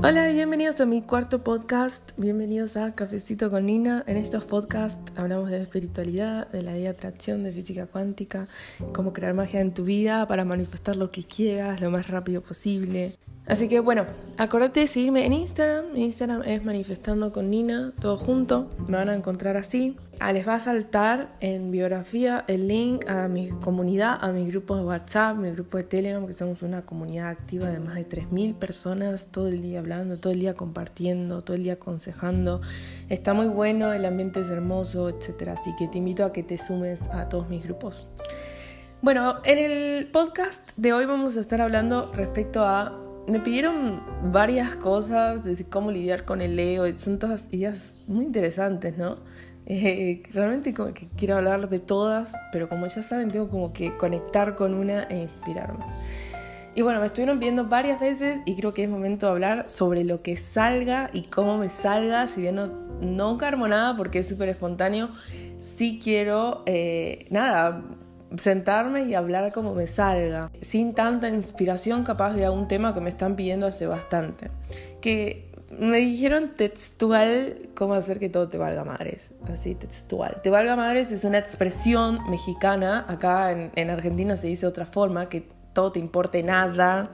Hola y bienvenidos a mi cuarto podcast. Bienvenidos a Cafecito con Nina. En estos podcasts hablamos de espiritualidad, de la ley de atracción, de física cuántica, cómo crear magia en tu vida para manifestar lo que quieras lo más rápido posible. Así que bueno, acordate de seguirme en Instagram. Instagram es manifestando con Nina, todo junto. Me van a encontrar así. Ah, les va a saltar en biografía el link a mi comunidad, a mis grupos de WhatsApp, mi grupo de Telegram, que somos una comunidad activa de más de 3.000 personas, todo el día hablando, todo el día compartiendo, todo el día aconsejando. Está muy bueno, el ambiente es hermoso, etc. Así que te invito a que te sumes a todos mis grupos. Bueno, en el podcast de hoy vamos a estar hablando respecto a me pidieron varias cosas de cómo lidiar con el ego, son todas ideas muy interesantes, ¿no? Eh, realmente quiero hablar de todas, pero como ya saben, tengo como que conectar con una e inspirarme. Y bueno, me estuvieron pidiendo varias veces y creo que es momento de hablar sobre lo que salga y cómo me salga, si bien no, no carmo nada porque es súper espontáneo, sí quiero, eh, nada, sentarme y hablar como me salga, sin tanta inspiración capaz de algún tema que me están pidiendo hace bastante. Que me dijeron textual cómo hacer que todo te valga madres, así textual. Te valga madres es una expresión mexicana, acá en, Argentina se dice de otra forma, que todo te importe nada,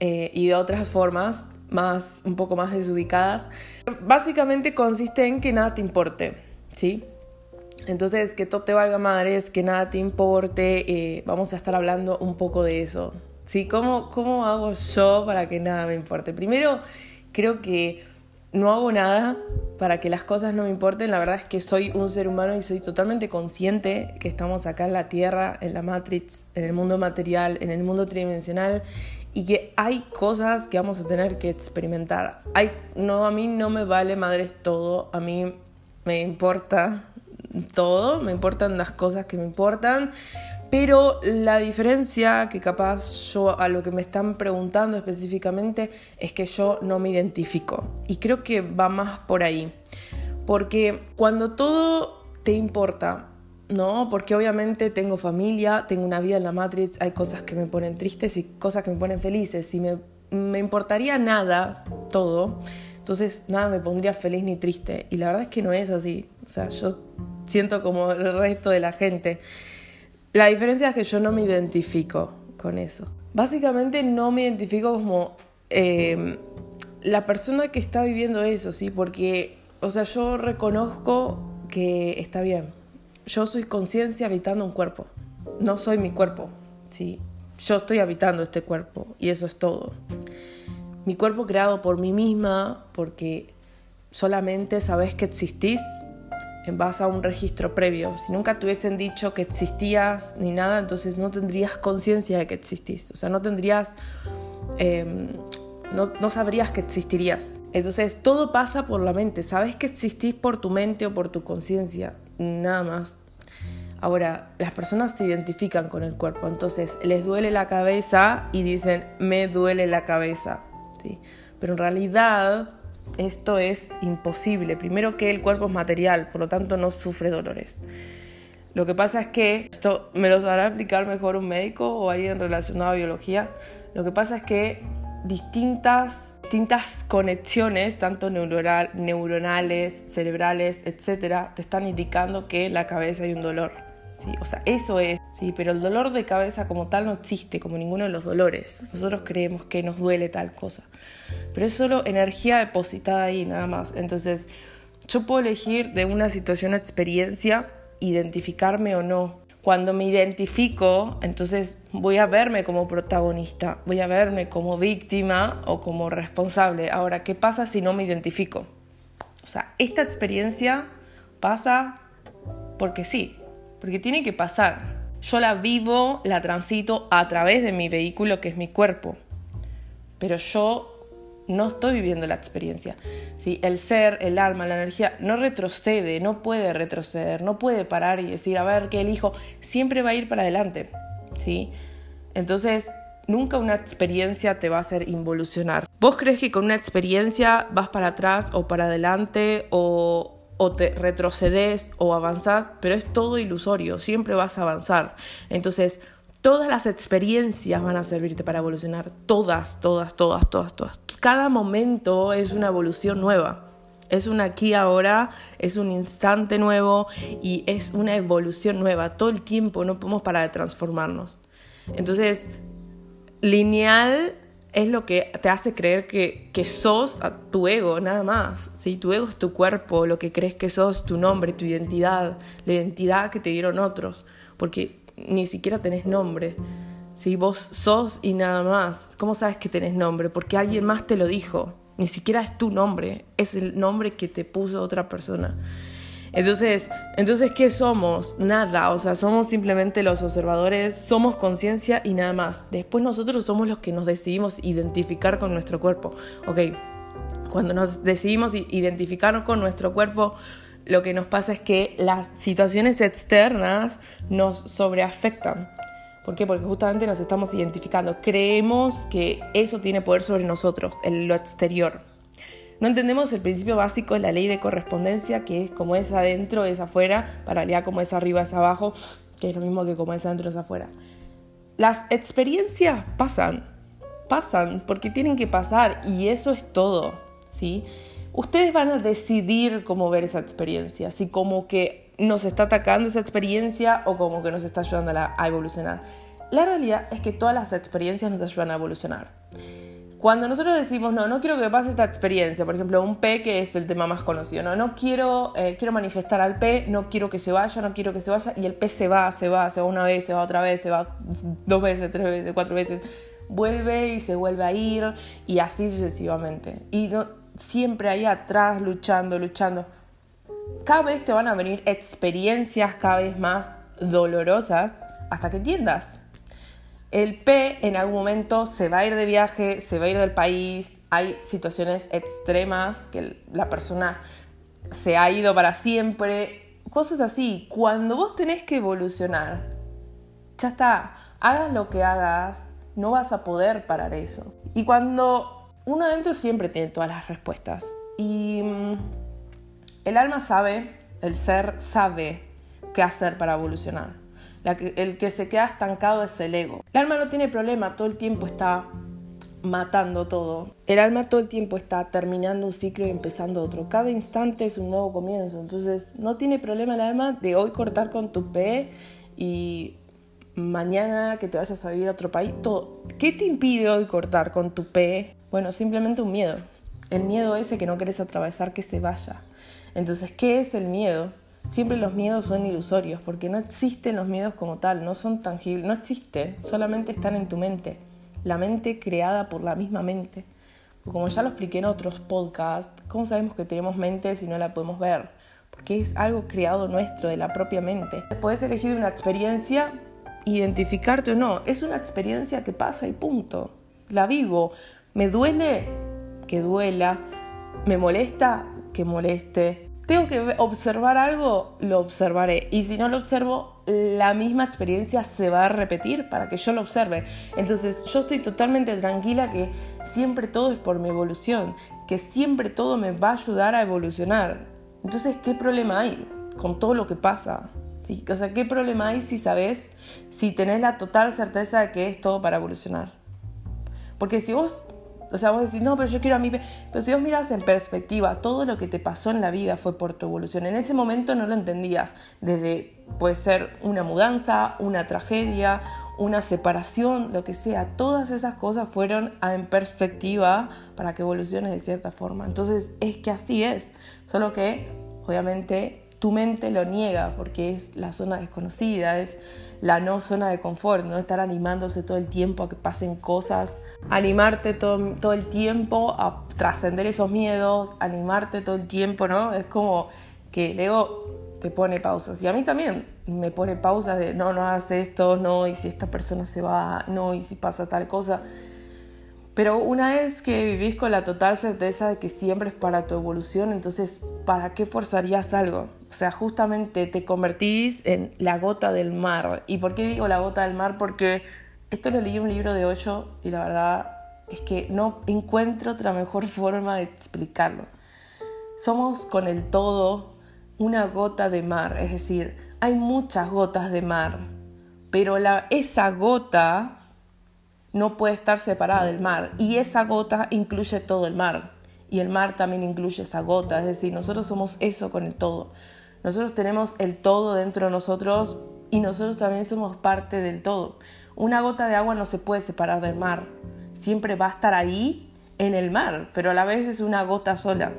eh, y de otras formas más un poco más desubicadas. Básicamente consiste en que nada te importe, ¿sí? Entonces, que todo te valga madres, que nada te importe, eh, vamos a estar hablando un poco de eso. ¿Sí? ¿Cómo, ¿Cómo hago yo para que nada me importe? Primero, creo que no hago nada para que las cosas no me importen. La verdad es que soy un ser humano y soy totalmente consciente que estamos acá en la Tierra, en la Matrix, en el mundo material, en el mundo tridimensional y que hay cosas que vamos a tener que experimentar. Hay, no, a mí no me vale madres todo, a mí me importa todo, me importan las cosas que me importan, pero la diferencia que capaz yo a lo que me están preguntando específicamente es que yo no me identifico. Y creo que va más por ahí. Porque cuando todo te importa, ¿no? Porque obviamente tengo familia, tengo una vida en la Matrix, hay cosas que me ponen tristes y cosas que me ponen felices. Si me, me importaría nada, todo, entonces nada me pondría feliz ni triste. Y la verdad es que no es así. O sea, yo siento como el resto de la gente. La diferencia es que yo no me identifico con eso. Básicamente no me identifico como em, la persona que está viviendo eso, ¿sí? Porque, o sea, yo reconozco que está bien. Yo soy conciencia habitando un cuerpo. No soy mi cuerpo, ¿sí? Yo estoy habitando este cuerpo y eso es todo. Mi cuerpo creado por mí misma, porque solamente sabes que existís en base a un registro previo. Si nunca te hubiesen dicho que existías ni nada, entonces no tendrías conciencia de que existís. O sea, no tendrías... Em, no, no, sabrías que existirías. Entonces todo pasa por la mente. Sabes que existís por tu mente o por tu conciencia. Nada más. Ahora, las personas se identifican con el cuerpo. Entonces les duele la cabeza y dicen, me duele la cabeza. ¿sí? Pero en realidad esto es imposible. Primero que el cuerpo es material, por lo tanto no sufre dolores. Lo que pasa es que, esto me lo sabrá explicar mejor un médico o alguien relacionado a biología, lo que pasa es que distintas, distintas conexiones, tanto neuronal, neuronales, cerebrales, etcétera, te están indicando que en la cabeza hay un dolor. ¿Sí? O sea, eso es, sí, pero el dolor de cabeza como tal no existe, como ninguno de los dolores. Nosotros creemos que nos duele tal cosa pero es solo energía depositada ahí nada más. Entonces, yo puedo elegir de una situación experiencia identificarme o no. Cuando me identifico, entonces voy a verme como protagonista, voy a verme como víctima o como responsable. Ahora, ¿qué pasa si no me identifico? O sea, esta experiencia pasa porque sí, porque tiene que pasar. Yo la vivo, la transito a través de mi vehículo que es mi cuerpo. Pero yo no estoy viviendo la experiencia. ¿sí? El ser, el alma, la energía no retrocede, no puede retroceder, no puede parar y decir, a ver, ¿qué elijo? Siempre va a ir para adelante. ¿sí? Entonces, nunca una experiencia te va a hacer involucionar. ¿Vos crees que con una experiencia vas para atrás o para adelante o, o te retrocedes o avanzás? Pero es todo ilusorio, siempre vas a avanzar. Entonces, Todas las experiencias van a servirte para evolucionar. Todas, todas, todas, todas, todas. Cada momento es una evolución nueva. Es un aquí ahora, es un instante nuevo y es una evolución nueva. Todo el tiempo no podemos parar de transformarnos. Entonces, lineal es lo que te hace creer que, que sos tu ego, nada más. ¿sí? Tu ego es tu cuerpo, lo que crees que sos, tu nombre, tu identidad, la identidad que te dieron otros, porque ni siquiera tenés nombre. ¿sí? Vos sos y nada más. ¿Cómo sabes que tenés nombre? Porque alguien más te lo dijo. Ni siquiera es tu nombre, es el nombre que te puso otra persona. Entonces, entonces, ¿qué somos? Nada, o sea, somos simplemente los observadores, somos conciencia y nada más. Después nosotros somos los que nos decidimos identificar con nuestro cuerpo. Ok, cuando nos decidimos identificar con nuestro cuerpo, lo que nos pasa es que las situaciones externas nos sobreafectan. ¿Por qué? Porque justamente nos estamos identificando. Creemos que eso tiene poder sobre nosotros, en lo exterior. No entendemos el principio básico de la ley de correspondencia, que es como es adentro es afuera, paralelo como es arriba es abajo, que es lo mismo que como es adentro es afuera. Las experiencias pasan, pasan, porque tienen que pasar y eso es todo, ¿sí? Ustedes van a decidir cómo ver esa experiencia, si como que nos está atacando esa experiencia o como que nos está ayudando a, a evolucionar. La realidad es que todas las experiencias nos ayudan a evolucionar. Cuando nosotros decimos, no, no quiero que pase esta experiencia, por ejemplo, un P que es el tema más conocido, no, no quiero, eh, quiero manifestar al P, no quiero que se vaya, no quiero que se vaya, y el P se va, se va, se va una vez, se va otra vez, se va dos veces, tres veces, cuatro veces, vuelve y se vuelve a ir, y así sucesivamente. Y no, siempre ahí atrás luchando, luchando. Cada vez te van a venir experiencias cada vez más dolorosas hasta que entiendas el P en algún momento se va a ir de viaje, se va a ir del país, hay situaciones extremas que la persona se ha ido para siempre, cosas así. Cuando vos tenés que evolucionar, ya está, hagas lo que hagas, no vas a poder parar eso. Y cuando uno adentro siempre tiene todas las respuestas. Y mm, el alma sabe, el ser sabe qué hacer para evolucionar el que se queda estancado es el ego. El alma no tiene problema, todo el tiempo está matando todo. El alma todo el tiempo está terminando un ciclo y empezando otro. Cada instante es un nuevo comienzo. Entonces no tiene problema el alma de hoy cortar con tu P y mañana que te vayas a vivir a otro país. ¿Qué te impide hoy cortar con tu P? Bueno, simplemente un miedo. El miedo ese que no quieres atravesar que se vaya. Entonces, ¿qué es el miedo? Siempre los miedos son ilusorios, porque no existen los miedos como tal, no son tangibles, no existen, solamente están en tu mente, la mente creada por la misma mente. Como ya lo expliqué en otros podcasts, ¿cómo sabemos que tenemos mente si no la podemos ver? Porque es algo creado nuestro, de la propia mente. Puedes elegir una experiencia, identificarte o no, es una experiencia que pasa y punto. La vivo, me duele, que duela, me molesta, que moleste, tengo que observar algo, lo observaré. Y si no lo observo, la misma experiencia se va a repetir para que yo lo observe. Entonces yo estoy totalmente tranquila que siempre todo es por mi evolución, que siempre todo me va a ayudar a evolucionar. Entonces, ¿qué problema hay con todo lo que pasa? O sea, ¿qué problema hay si sabes, si tenés la total certeza de que es todo para evolucionar? Porque si vos o sea, vos decís, no, pero yo quiero a mí. Pero si vos miras en perspectiva, todo lo que te pasó en la vida fue por tu evolución. En ese momento no lo entendías. Desde, puede ser una mudanza, una tragedia, una separación, lo que sea. Todas esas cosas fueron en perspectiva para que evoluciones de cierta forma. Entonces, es que así es. Solo que, obviamente, tu mente lo niega porque es la zona desconocida, es la no zona de confort, no estar animándose todo el tiempo a que pasen cosas, animarte todo, todo el tiempo a trascender esos miedos, animarte todo el tiempo, ¿no? Es como que el ego te pone pausas. Y a mí también me pone pausas de no, no hagas esto, no, y si esta persona se va, no, y si pasa tal cosa. Pero una vez que vivís con la total certeza de que siempre es para tu evolución, entonces, ¿para qué forzarías algo? O sea, justamente te convertís en la gota del mar. ¿Y por qué digo la gota del mar? Porque esto lo leí en un libro de Hoyo y la verdad es que no encuentro otra mejor forma de explicarlo. Somos con el todo una gota de mar, es decir, hay muchas gotas de mar pero la, esa gota no puede estar separada del mar y esa gota incluye todo el mar y el mar también incluye esa gota, es decir, nosotros somos eso con el todo. Nosotros tenemos el todo dentro de nosotros y nosotros también somos parte del todo. Una gota de agua no se puede separar del mar, siempre va a estar ahí en el mar, pero a la vez es una gota sola.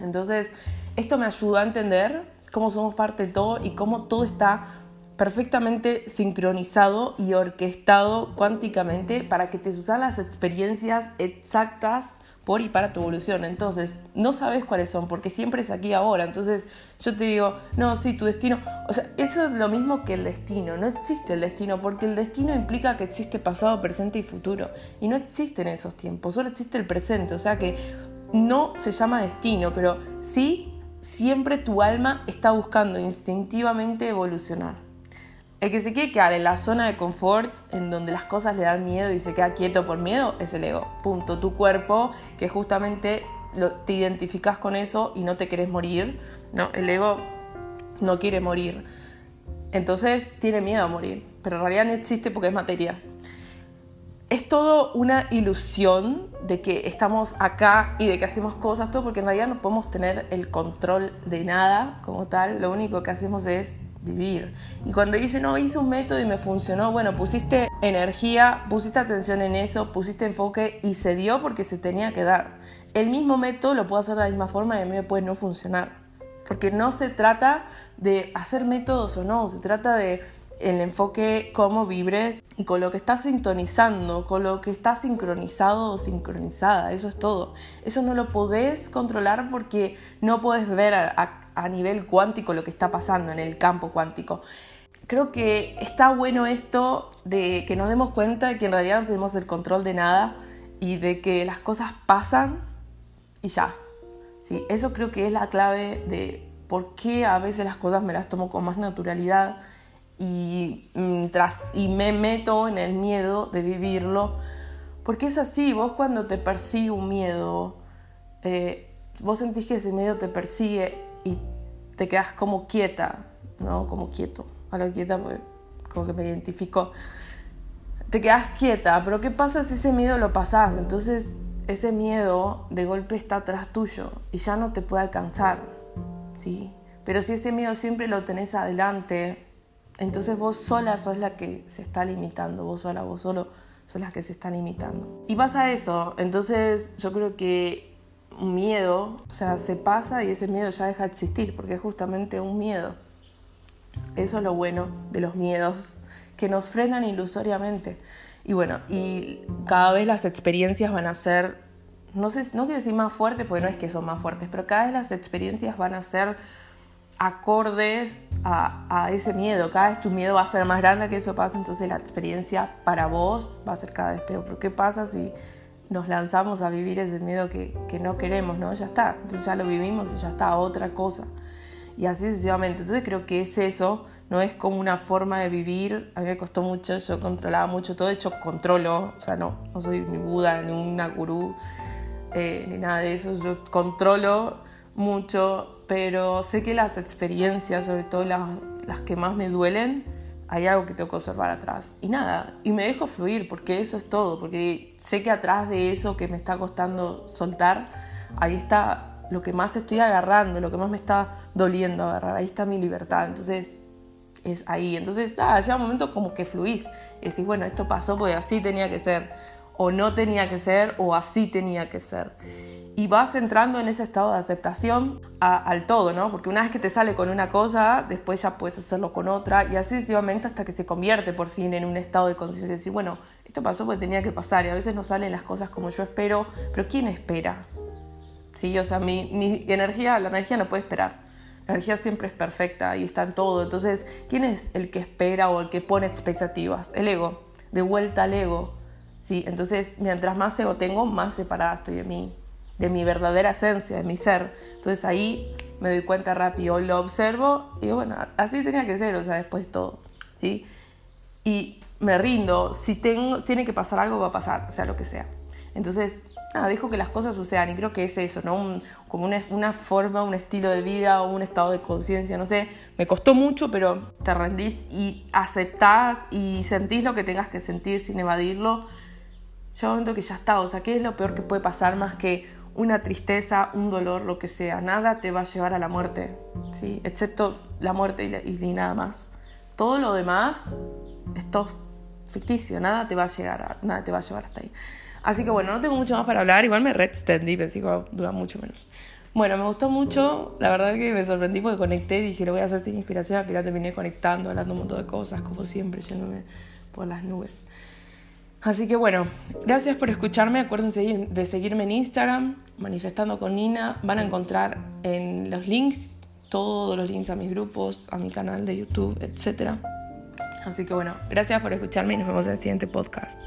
Entonces, esto me ayudó a entender cómo somos parte de todo y cómo todo está perfectamente sincronizado y orquestado cuánticamente para que te sucedan las experiencias exactas por y para tu evolución. Entonces, no sabes cuáles son, porque siempre es aquí ahora. Entonces, yo te digo, no, sí, tu destino. O sea, eso es lo mismo que el destino. No existe el destino, porque el destino implica que existe pasado, presente y futuro. Y no existen esos tiempos, solo existe el presente. O sea que no se llama destino, pero sí, siempre tu alma está buscando instintivamente evolucionar. El que se quiere quedar en la zona de confort, en donde las cosas le dan miedo y se queda quieto por miedo, es el ego. Punto. Tu cuerpo, que justamente te identificas con eso y no te quieres morir. No, el ego no quiere morir. Entonces tiene miedo a morir. Pero en realidad no existe porque es materia. Es todo una ilusión de que estamos acá y de que hacemos cosas, todo porque en realidad no podemos tener el control de nada como tal. Lo único que hacemos es vivir. Y cuando dice, no, hice un método y me funcionó, bueno, pusiste energía, pusiste atención en eso, pusiste enfoque y se dio porque se tenía que dar. El mismo método lo puedo hacer de la misma forma y a mí me puede no funcionar. Porque no se trata de hacer métodos o no, se trata de el enfoque, cómo vibres y con lo que estás sintonizando, con lo que estás sincronizado o sincronizada, eso es todo. Eso no lo podés controlar porque no puedes ver a, a nivel cuántico lo que está pasando en el campo cuántico. Creo que está bueno esto de que nos demos cuenta de que en realidad no tenemos el control de nada y de que las cosas pasan y ya. ¿Sí? Eso creo que es la clave de por qué a veces las cosas me las tomo con más naturalidad y, tras, y me meto en el miedo de vivirlo. Porque es así, vos cuando te persigue un miedo, eh, vos sentís que ese miedo te persigue y te quedas como quieta, ¿no? Como quieto. A lo quieta, pues, como que me identifico. Te quedas quieta, pero ¿qué pasa si ese miedo lo pasás? Entonces, ese miedo de golpe está atrás tuyo y ya no te puede alcanzar, ¿sí? Pero si ese miedo siempre lo tenés adelante, entonces vos sola sos la que se está limitando, vos sola, vos solo sos la que se están limitando. Y pasa eso, entonces yo creo que un miedo, o sea, se pasa y ese miedo ya deja de existir, porque es justamente un miedo. Eso es lo bueno de los miedos, que nos frenan ilusoriamente. Y bueno, y cada vez las experiencias van a ser, no sé, no quiero decir más fuertes, porque no es que son más fuertes, pero cada vez las experiencias van a ser acordes a, ese miedo. Cada vez tu miedo va a ser más grande que eso pasa, entonces la experiencia para vos va a ser cada vez peor. Pero ¿qué pasa si nos lanzamos a vivir ese miedo que, que, no queremos, ¿no? Ya está, entonces ya lo vivimos y ya está, otra cosa. Y así sucesivamente. Entonces creo que es eso, no es como una forma de vivir. A mí me costó mucho, yo controlaba mucho todo, de hecho controlo, o sea, no, no soy ni Buda, ni una gurú, eh, ni nada de eso, yo controlo mucho, pero sé que las experiencias, sobre todo las, las que más me duelen, hay algo que tengo que observar atrás. Y nada, y me dejo fluir, porque eso es todo, porque sé que atrás de eso que me está costando soltar, ahí está lo que más estoy agarrando, lo que más me está doliendo agarrar, ahí está mi libertad. Entonces, es ahí. Entonces, nada, llega un momento como que fluís y decís, bueno, esto pasó porque así tenía que ser, o no tenía que ser, o así tenía que ser y vas entrando en ese estado de aceptación al todo, ¿no? Porque una vez que te sale con una cosa, después ya puedes hacerlo con otra y así sucesivamente hasta que se convierte por fin en un estado de conciencia y decir, bueno, esto pasó porque tenía que pasar y a veces no salen las cosas como yo espero, pero ¿quién espera? Sí, o sea, mi, mi energía, la energía no puede esperar. La energía siempre es perfecta y está en todo. Entonces, ¿quién es el que espera o el que pone expectativas? El ego. De vuelta al ego. Sí, entonces, mientras más ego tengo, más separada estoy de mí de mi verdadera esencia, de mi ser. Entonces ahí me doy cuenta rápido, lo observo y bueno, así tenía que ser, o sea, después todo, ¿sí? Y me rindo, si tengo, tiene que pasar algo, va a pasar, sea lo que sea. Entonces, nada, dejo que las cosas sucedan y creo que es eso, ¿no? como una, una, forma, un estilo de vida un estado de conciencia, no sé, me costó mucho, pero te rendís y aceptás y sentís lo que tengas que sentir sin evadirlo. Yo momento que ya está, o sea, ¿qué es lo peor que puede pasar más que una tristeza, un dolor, lo que sea? Nada te va a llevar a la muerte, ¿sí? Excepto la muerte y, y nada más. Todo lo demás es todo ficticio, nada te va a llegar, nada te va a llevar hasta ahí. Así que bueno, no tengo mucho más para hablar. Igual me re extendí, pensé que iba a mucho menos. Bueno, me gustó mucho. La verdad que me sorprendí porque conecté. Dije, lo voy a hacer sin inspiración. Al final terminé conectando, hablando un montón de cosas, como siempre, yéndome por las nubes. Así que bueno, gracias por escucharme. Acuérdense de seguirme en Instagram, manifestando con Nina. Van a encontrar en los links, todos los links a mis grupos, a mi canal de YouTube, etc. Así que bueno, gracias por escucharme y nos vemos en el siguiente podcast.